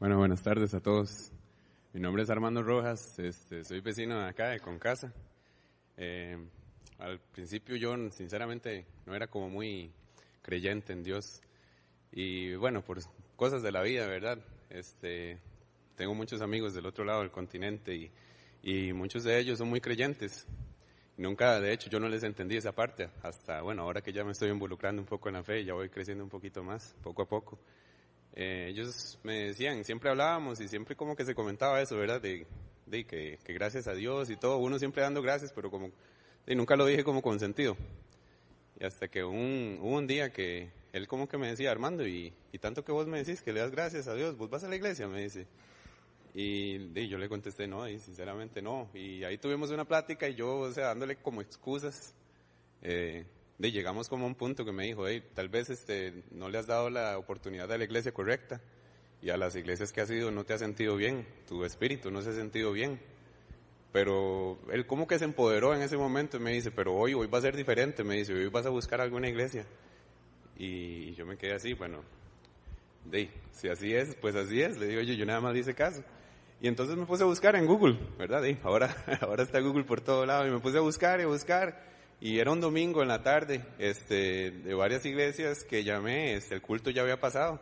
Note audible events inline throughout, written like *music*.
Bueno, buenas tardes a todos. Mi nombre es Armando Rojas, este, soy vecino de acá de Concasa. Eh, al principio yo sinceramente no era como muy creyente en Dios y bueno, por cosas de la vida, ¿verdad? Este, tengo muchos amigos del otro lado del continente y, y muchos de ellos son muy creyentes. Nunca, de hecho, yo no les entendí esa parte hasta, bueno, ahora que ya me estoy involucrando un poco en la fe, ya voy creciendo un poquito más, poco a poco. Eh, ellos me decían, siempre hablábamos y siempre como que se comentaba eso, ¿verdad? De, de que, que, gracias a Dios y todo, uno siempre dando gracias, pero como, y nunca lo dije como con sentido. Y hasta que un, hubo un día que él como que me decía, Armando, y, y tanto que vos me decís que le das gracias a Dios, vos vas a la iglesia, me dice. Y, y yo le contesté, no, y sinceramente no. Y ahí tuvimos una plática y yo, o sea, dándole como excusas. Eh, de llegamos como a un punto que me dijo, hey, tal vez este, no le has dado la oportunidad a la iglesia correcta y a las iglesias que has ido no te has sentido bien, tu espíritu no se ha sentido bien. Pero él como que se empoderó en ese momento y me dice, pero hoy, hoy va a ser diferente, me dice, hoy vas a buscar alguna iglesia. Y yo me quedé así, bueno, de, si así es, pues así es, le digo yo, yo nada más hice caso. Y entonces me puse a buscar en Google, ¿verdad? Y ahora, *laughs* ahora está Google por todo lado y me puse a buscar y a buscar y era un domingo en la tarde, este, de varias iglesias que llamé, este, el culto ya había pasado.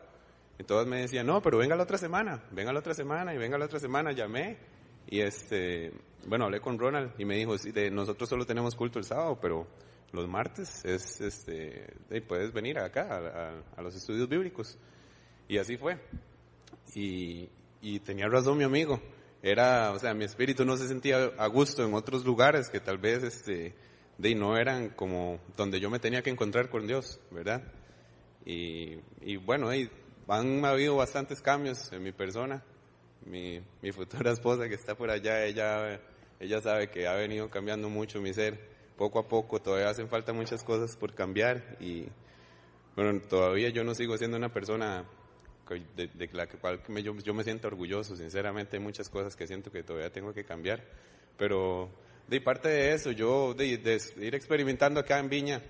Todos me decían, no, pero venga la otra semana, venga la otra semana y venga la otra semana, llamé. Y este, bueno, hablé con Ronald y me dijo, sí, de, nosotros solo tenemos culto el sábado, pero los martes es, este, puedes venir acá a, a, los estudios bíblicos. Y así fue. Y, y tenía razón mi amigo. Era, o sea, mi espíritu no se sentía a gusto en otros lugares que tal vez, este, de no eran como donde yo me tenía que encontrar con Dios, ¿verdad? Y, y bueno, ahí han habido bastantes cambios en mi persona. Mi, mi futura *laughs* esposa que está por allá, ella, ella sabe que ha venido cambiando mucho mi ser, poco a poco, todavía hacen falta muchas cosas por cambiar y bueno, todavía yo no sigo siendo una persona de, de la cual me, yo, yo me siento orgulloso, sinceramente hay muchas cosas que siento que todavía tengo que cambiar, pero de parte de eso, yo de, ir experimentando acá en Viña,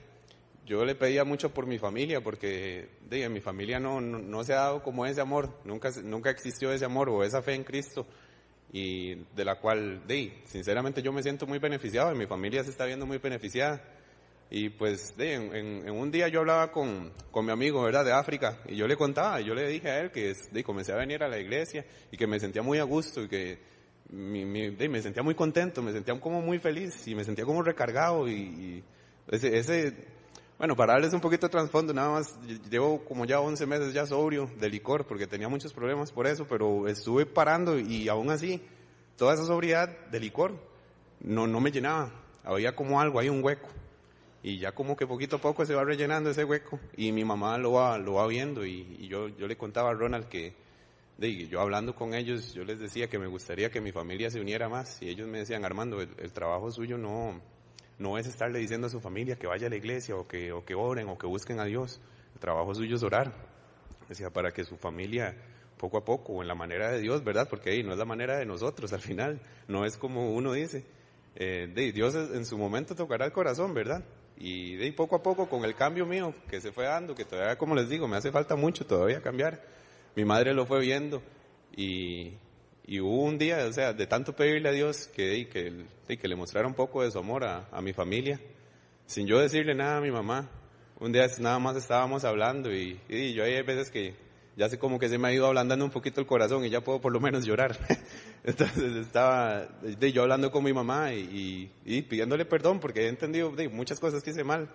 yo le pedía mucho por mi familia, porque de, en mi familia no, no, se ha dado como ese amor, nunca, nunca existió ese amor o esa fe en Cristo, y de la cual, de, sinceramente yo me siento muy beneficiado, y mi familia se está viendo muy beneficiada. Y pues de, en, un día yo hablaba con, con mi amigo, ¿verdad?, de África, y yo le contaba, yo le dije a él que de, comencé a venir a la iglesia y que me sentía muy a gusto y que me sentía muy contento, me sentía como muy feliz y me sentía como recargado y, ese, bueno, para darles un poquito de trasfondo, nada más, llevo como ya 11 meses ya sobrio de licor porque tenía muchos problemas por eso, pero estuve parando y aún así, toda esa sobriedad de licor no, no me llenaba, había como algo, hay un hueco. Y ya como que poquito a poco se va rellenando ese hueco y mi mamá lo va, lo va viendo y, y yo, yo le contaba a Ronald que, de, yo hablando con ellos, yo les decía que me gustaría que mi familia se uniera más y ellos me decían, Armando, el, trabajo suyo no, no es estarle diciendo a su familia que vaya a la iglesia o que, o que oren o que busquen a Dios. El trabajo suyo es orar. Decía, para que su familia poco a poco, o en la manera de Dios, ¿verdad? Porque ahí no es la manera de nosotros al final, no es como uno dice. Eh, Dios en su momento tocará el corazón, ¿verdad? Y de poco a poco con el cambio mío que se fue dando, que todavía, como les digo, me hace falta mucho todavía cambiar mi madre lo fue viendo y, y hubo un día, o sea, de tanto pedirle a Dios que, que, que le mostrara un poco de su amor a, a, mi familia, sin yo decirle nada a mi mamá. Un día nada más estábamos hablando y, y yo hay veces que ya sé como que se me ha ido ablandando un poquito el corazón y ya puedo por lo menos llorar. *laughs* Entonces estaba yo hablando con mi mamá y, y, y, pidiéndole perdón porque he entendido muchas cosas que hice mal.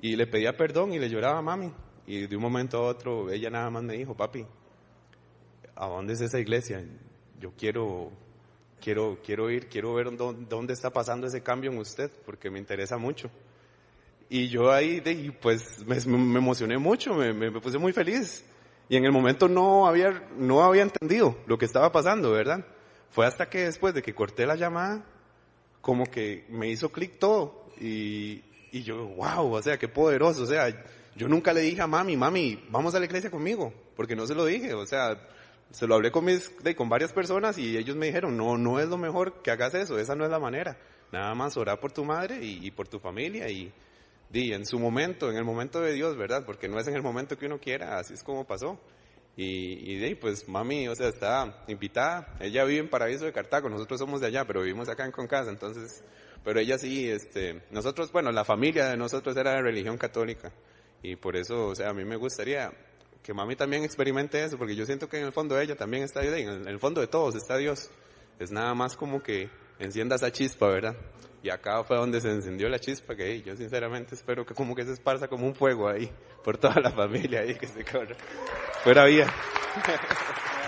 Y le pedía perdón y le lloraba a mami. Y de un momento a otro ella nada más me dijo, papi, ¿a dónde es esa iglesia? Yo quiero, quiero, quiero ir, quiero ver dónde, está pasando ese cambio en usted, porque me interesa mucho. Y yo ahí, de, pues, me, emocioné mucho, me, me, puse muy feliz. Y en el momento no había, no había entendido lo que estaba pasando, ¿verdad? Fue hasta que después de que corté la llamada, como que me hizo clic todo. Y, y yo, wow, o sea, qué poderoso, o sea, yo nunca le dije a mami, mami, vamos a la iglesia conmigo, porque no se lo dije, o sea, se lo hablé con mis, con varias personas y ellos me dijeron, no, no es lo mejor que hagas eso, esa no es la manera. Nada más orar por tu madre y, por tu familia y, di en su momento, en el momento de Dios, ¿verdad? Porque no es en el momento que uno quiera, así es como pasó. Y, y pues mami, o sea, está invitada. Ella vive en Paraíso de Cartago, nosotros somos de allá, pero vivimos acá en Concasa, entonces, pero ella sí, este, nosotros, bueno, la familia de nosotros era de religión católica. Y por eso, o sea, a mí me gustaría que mami también experimente eso, porque yo siento que en el fondo de ella también está Dios, en el fondo de todos está Dios. Es nada más como que encienda esa chispa, ¿verdad? Y acá fue donde se encendió la chispa, que yo sinceramente espero que como que se esparza como un fuego ahí, por toda la familia ahí, que se corra. Fuera vía. *laughs*